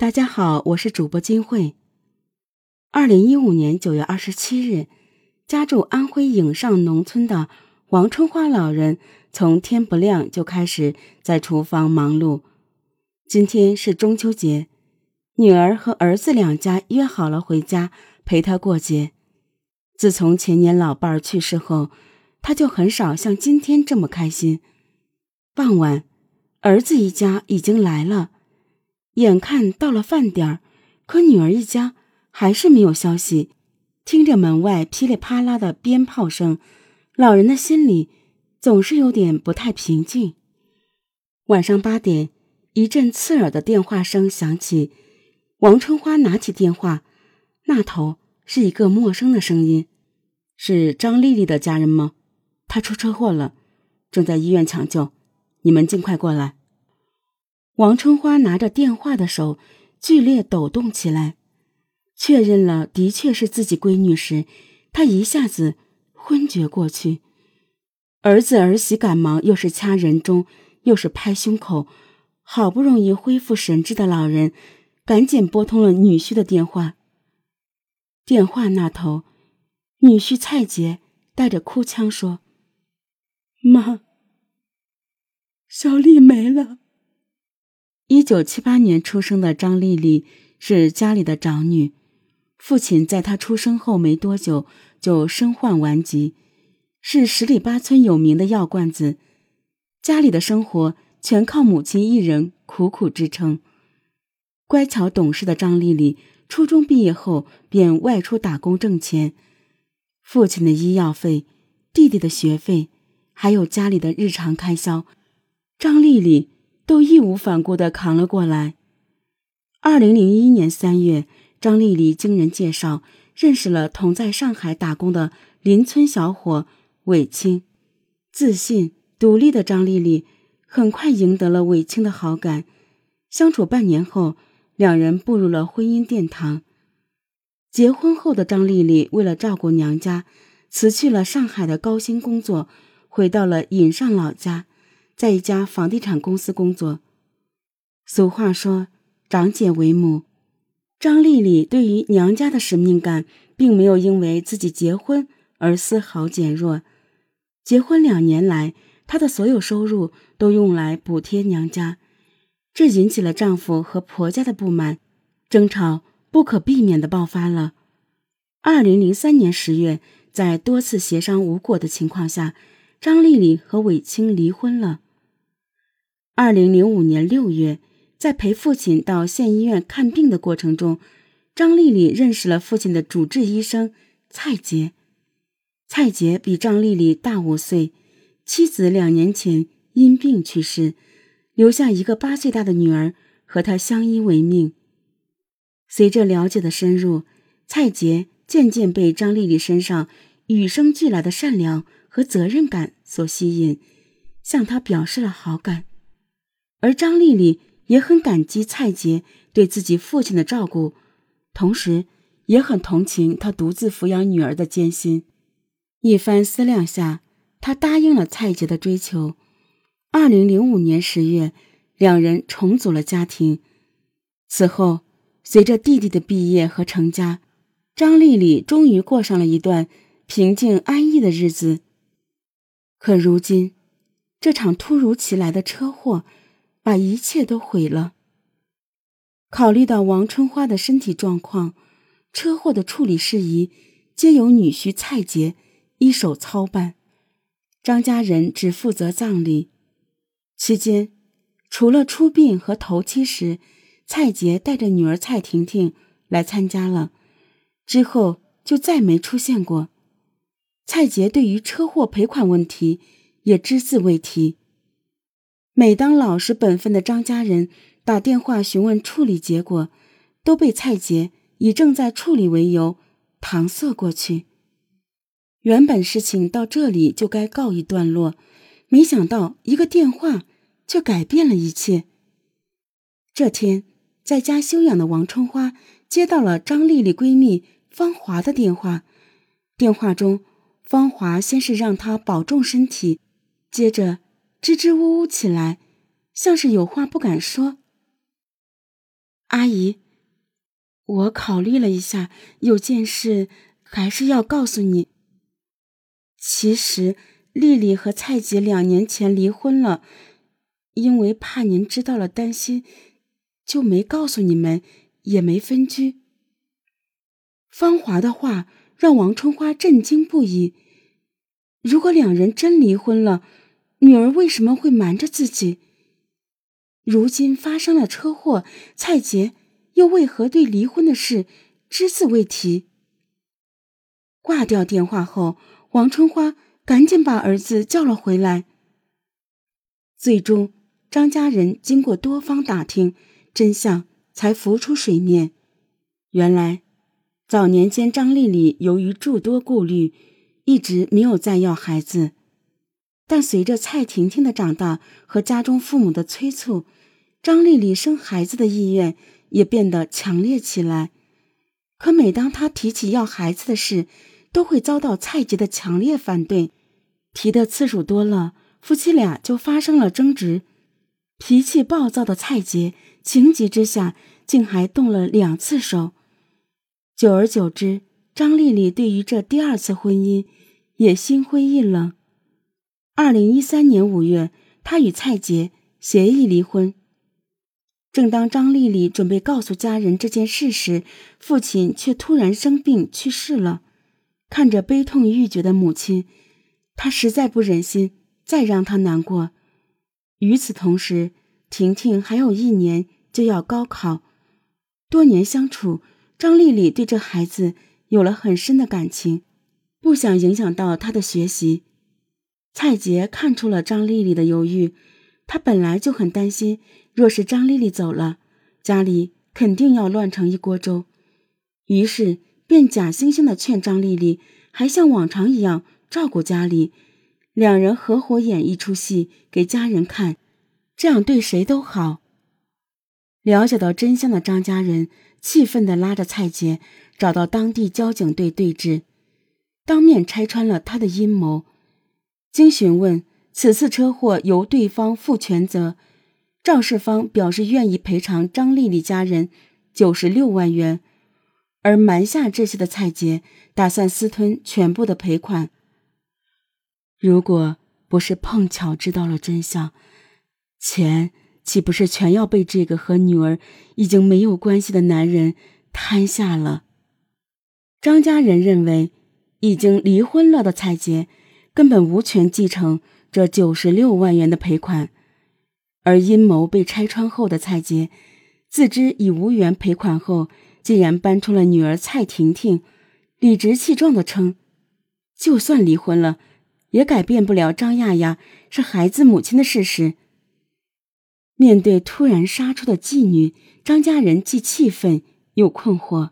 大家好，我是主播金慧。二零一五年九月二十七日，家住安徽颍上农村的王春花老人，从天不亮就开始在厨房忙碌。今天是中秋节，女儿和儿子两家约好了回家陪她过节。自从前年老伴儿去世后，他就很少像今天这么开心。傍晚，儿子一家已经来了。眼看到了饭点儿，可女儿一家还是没有消息。听着门外噼里啪啦的鞭炮声，老人的心里总是有点不太平静。晚上八点，一阵刺耳的电话声响起。王春花拿起电话，那头是一个陌生的声音：“是张丽丽的家人吗？她出车祸了，正在医院抢救，你们尽快过来。”王春花拿着电话的手剧烈抖动起来，确认了的确是自己闺女时，她一下子昏厥过去。儿子儿媳赶忙又是掐人中，又是拍胸口，好不容易恢复神智的老人，赶紧拨通了女婿的电话。电话那头，女婿蔡杰带着哭腔说：“妈，小丽没了。”一九七八年出生的张丽丽是家里的长女，父亲在她出生后没多久就身患顽疾，是十里八村有名的药罐子，家里的生活全靠母亲一人苦苦支撑。乖巧懂事的张丽丽，初中毕业后便外出打工挣钱，父亲的医药费、弟弟的学费，还有家里的日常开销，张丽丽。都义无反顾地扛了过来。二零零一年三月，张丽丽经人介绍认识了同在上海打工的邻村小伙韦清。自信独立的张丽丽很快赢得了韦清的好感。相处半年后，两人步入了婚姻殿堂。结婚后的张丽丽为了照顾娘家，辞去了上海的高薪工作，回到了颍上老家。在一家房地产公司工作。俗话说“长姐为母”，张丽丽对于娘家的使命感，并没有因为自己结婚而丝毫减弱。结婚两年来，她的所有收入都用来补贴娘家，这引起了丈夫和婆家的不满，争吵不可避免的爆发了。二零零三年十月，在多次协商无果的情况下，张丽丽和韦清离婚了。二零零五年六月，在陪父亲到县医院看病的过程中，张丽丽认识了父亲的主治医生蔡杰。蔡杰比张丽丽大五岁，妻子两年前因病去世，留下一个八岁大的女儿和他相依为命。随着了解的深入，蔡杰渐渐被张丽丽身上与生俱来的善良和责任感所吸引，向她表示了好感。而张丽丽也很感激蔡杰对自己父亲的照顾，同时也很同情他独自抚养女儿的艰辛。一番思量下，她答应了蔡杰的追求。二零零五年十月，两人重组了家庭。此后，随着弟弟的毕业和成家，张丽丽终于过上了一段平静安逸的日子。可如今，这场突如其来的车祸。把一切都毁了。考虑到王春花的身体状况，车祸的处理事宜皆由女婿蔡杰一手操办，张家人只负责葬礼。期间，除了出殡和头七时，蔡杰带着女儿蔡婷婷来参加了，之后就再没出现过。蔡杰对于车祸赔款问题也只字未提。每当老实本分的张家人打电话询问处理结果，都被蔡杰以正在处理为由搪塞过去。原本事情到这里就该告一段落，没想到一个电话却改变了一切。这天，在家休养的王春花接到了张丽丽闺蜜芳华的电话。电话中，芳华先是让她保重身体，接着。支支吾吾起来，像是有话不敢说。阿姨，我考虑了一下，有件事还是要告诉你。其实，丽丽和蔡姐两年前离婚了，因为怕您知道了担心，就没告诉你们，也没分居。芳华的话让王春花震惊不已。如果两人真离婚了，女儿为什么会瞒着自己？如今发生了车祸，蔡杰又为何对离婚的事只字未提？挂掉电话后，王春花赶紧把儿子叫了回来。最终，张家人经过多方打听，真相才浮出水面。原来，早年间张丽丽由于诸多顾虑，一直没有再要孩子。但随着蔡婷婷的长大和家中父母的催促，张丽丽生孩子的意愿也变得强烈起来。可每当她提起要孩子的事，都会遭到蔡杰的强烈反对。提的次数多了，夫妻俩就发生了争执。脾气暴躁的蔡杰情急之下，竟还动了两次手。久而久之，张丽丽对于这第二次婚姻也心灰意冷。二零一三年五月，他与蔡杰协议离婚。正当张丽丽准备告诉家人这件事时，父亲却突然生病去世了。看着悲痛欲绝的母亲，他实在不忍心再让她难过。与此同时，婷婷还有一年就要高考，多年相处，张丽丽对这孩子有了很深的感情，不想影响到他的学习。蔡杰看出了张丽丽的犹豫，他本来就很担心，若是张丽丽走了，家里肯定要乱成一锅粥，于是便假惺惺的劝张丽丽，还像往常一样照顾家里，两人合伙演一出戏给家人看，这样对谁都好。了解到真相的张家人气愤的拉着蔡杰找到当地交警队对峙，当面拆穿了他的阴谋。经询问，此次车祸由对方负全责，肇事方表示愿意赔偿张丽丽家人九十六万元，而瞒下这些的蔡杰打算私吞全部的赔款。如果不是碰巧知道了真相，钱岂不是全要被这个和女儿已经没有关系的男人贪下了？张家人认为，已经离婚了的蔡杰。根本无权继承这九十六万元的赔款，而阴谋被拆穿后的蔡杰，自知已无缘赔款后，竟然搬出了女儿蔡婷婷，理直气壮地称，就算离婚了，也改变不了张亚亚是孩子母亲的事实。面对突然杀出的妓女，张家人既气愤又困惑。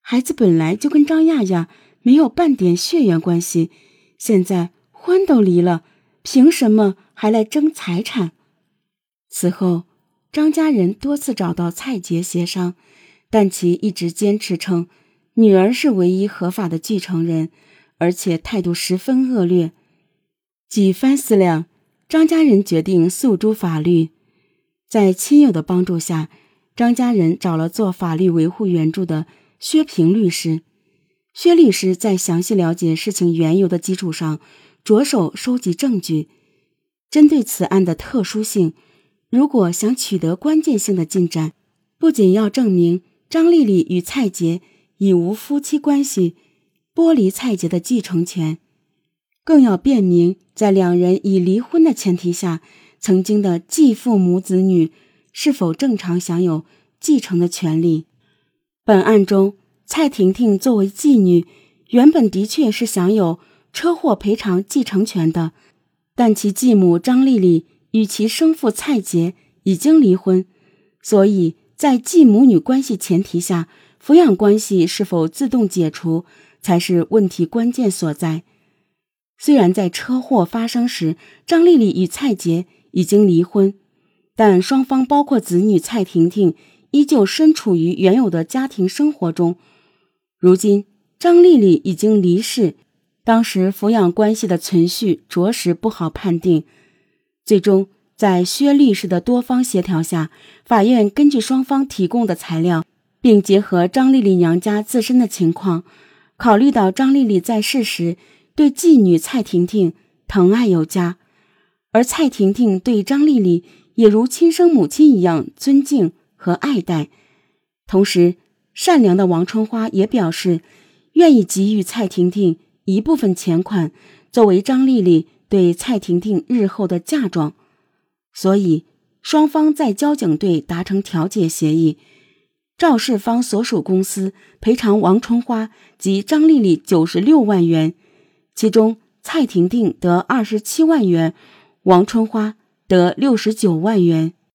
孩子本来就跟张亚亚没有半点血缘关系。现在婚都离了，凭什么还来争财产？此后，张家人多次找到蔡杰协商，但其一直坚持称女儿是唯一合法的继承人，而且态度十分恶劣。几番思量，张家人决定诉诸法律。在亲友的帮助下，张家人找了做法律维护援助的薛平律师。薛律师在详细了解事情缘由的基础上，着手收集证据。针对此案的特殊性，如果想取得关键性的进展，不仅要证明张丽丽与蔡杰已无夫妻关系，剥离蔡杰的继承权，更要辨明在两人已离婚的前提下，曾经的继父母子女是否正常享有继承的权利。本案中。蔡婷婷作为继女，原本的确是享有车祸赔偿继承权的，但其继母张丽丽与其生父蔡杰已经离婚，所以在继母女关系前提下，抚养关系是否自动解除才是问题关键所在。虽然在车祸发生时，张丽丽与蔡杰已经离婚，但双方包括子女蔡婷婷依旧身处于原有的家庭生活中。如今，张丽丽已经离世，当时抚养关系的存续着实不好判定。最终，在薛律师的多方协调下，法院根据双方提供的材料，并结合张丽丽娘家自身的情况，考虑到张丽丽在世时对继女蔡婷婷疼爱有加，而蔡婷婷对张丽丽也如亲生母亲一样尊敬和爱戴，同时，善良的王春花也表示愿意给予蔡婷婷一部分钱款，作为张丽丽对蔡婷婷日后的嫁妆。所以，双方在交警队达成调解协议，肇事方所属公司赔偿王春花及张丽丽九十六万元，其中蔡婷婷得二十七万元，王春花得六十九万元。